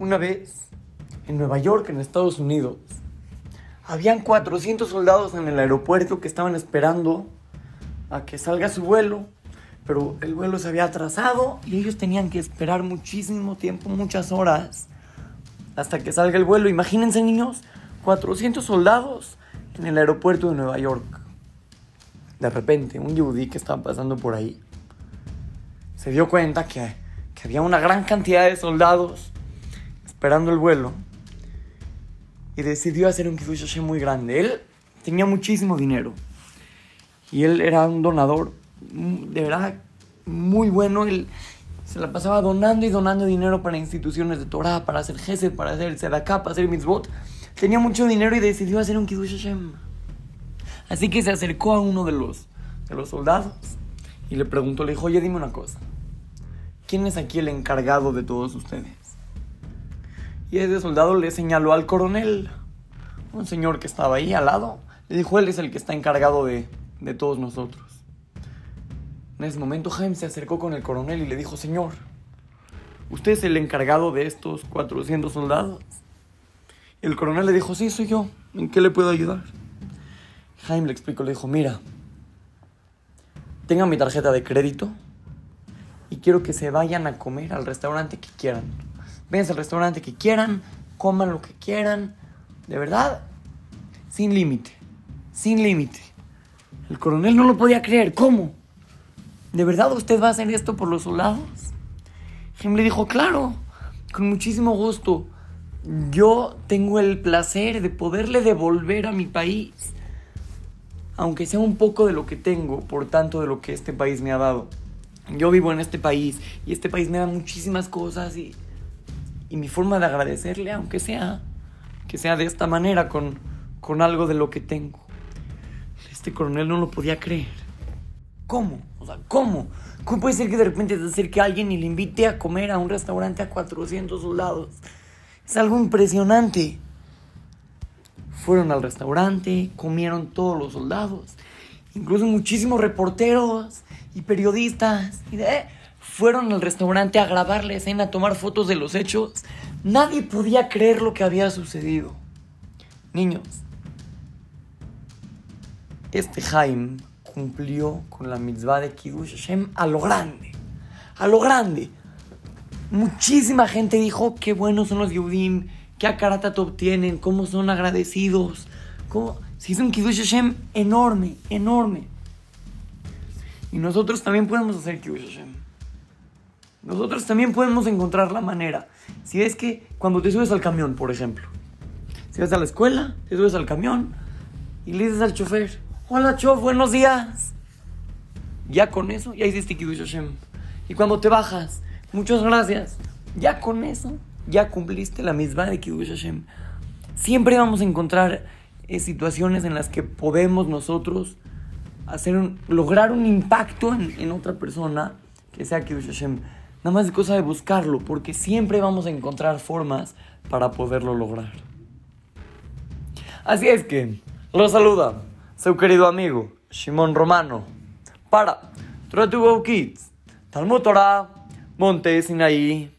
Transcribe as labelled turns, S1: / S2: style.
S1: Una vez, en Nueva York, en Estados Unidos, habían 400 soldados en el aeropuerto que estaban esperando a que salga su vuelo, pero el vuelo se había atrasado y ellos tenían que esperar muchísimo tiempo, muchas horas, hasta que salga el vuelo. Imagínense, niños, 400 soldados en el aeropuerto de Nueva York. De repente, un yudí que estaba pasando por ahí se dio cuenta que, que había una gran cantidad de soldados esperando el vuelo y decidió hacer un Kiddush Hashem muy grande. Él tenía muchísimo dinero y él era un donador mm, de verdad muy bueno. Él se la pasaba donando y donando dinero para instituciones de Torah, para hacer Gesed, para hacer Tzedakah, para hacer Mitzvot. Tenía mucho dinero y decidió hacer un Kiddush Hashem. Así que se acercó a uno de los, de los soldados y le preguntó, le dijo, oye, dime una cosa. ¿Quién es aquí el encargado de todos ustedes? Y ese soldado le señaló al coronel, un señor que estaba ahí al lado. Le dijo, él es el que está encargado de, de todos nosotros. En ese momento Jaime se acercó con el coronel y le dijo, señor, ¿usted es el encargado de estos 400 soldados? El coronel le dijo, sí, soy yo. ¿En qué le puedo ayudar? Jaime le explicó, le dijo, mira, tengan mi tarjeta de crédito y quiero que se vayan a comer al restaurante que quieran. Vénganse al restaurante que quieran, coman lo que quieran, de verdad, sin límite, sin límite. El coronel no lo podía creer, ¿cómo? ¿De verdad usted va a hacer esto por los soldados? Jim le dijo, claro, con muchísimo gusto. Yo tengo el placer de poderle devolver a mi país, aunque sea un poco de lo que tengo, por tanto de lo que este país me ha dado. Yo vivo en este país y este país me da muchísimas cosas y, y mi forma de agradecerle, aunque sea que sea de esta manera, con, con algo de lo que tengo. Este coronel no lo podía creer. ¿Cómo? O sea, ¿cómo? ¿Cómo puede ser que de repente se acerque a alguien y le invite a comer a un restaurante a 400 soldados? Es algo impresionante. Fueron al restaurante, comieron todos los soldados, incluso muchísimos reporteros y periodistas. Y de, fueron al restaurante a grabar la escena, a tomar fotos de los hechos. Nadie podía creer lo que había sucedido. Niños, este Jaime cumplió con la mitzvah de Kiddush Hashem a lo grande. A lo grande. Muchísima gente dijo qué buenos son los Yehudim, qué akaratat obtienen, cómo son agradecidos. Cómo... Se hizo un Kiddush Hashem enorme, enorme. Y nosotros también podemos hacer Kiddush Hashem. Nosotros también podemos encontrar la manera. Si es que cuando te subes al camión, por ejemplo, si vas a la escuela, te subes al camión y le dices al chofer, hola chof, buenos días. Ya con eso, ya hiciste Kiddush Hashem. Y cuando te bajas, muchas gracias. Ya con eso, ya cumpliste la misma de Kiddush Hashem. Siempre vamos a encontrar eh, situaciones en las que podemos nosotros hacer un, lograr un impacto en, en otra persona que sea Kiddush Hashem. Nada más es cosa de buscarlo, porque siempre vamos a encontrar formas para poderlo lograr. Así es que, lo saluda su querido amigo Shimon Romano para Torah to Kids, Talmud Torah, Monte Sinaí.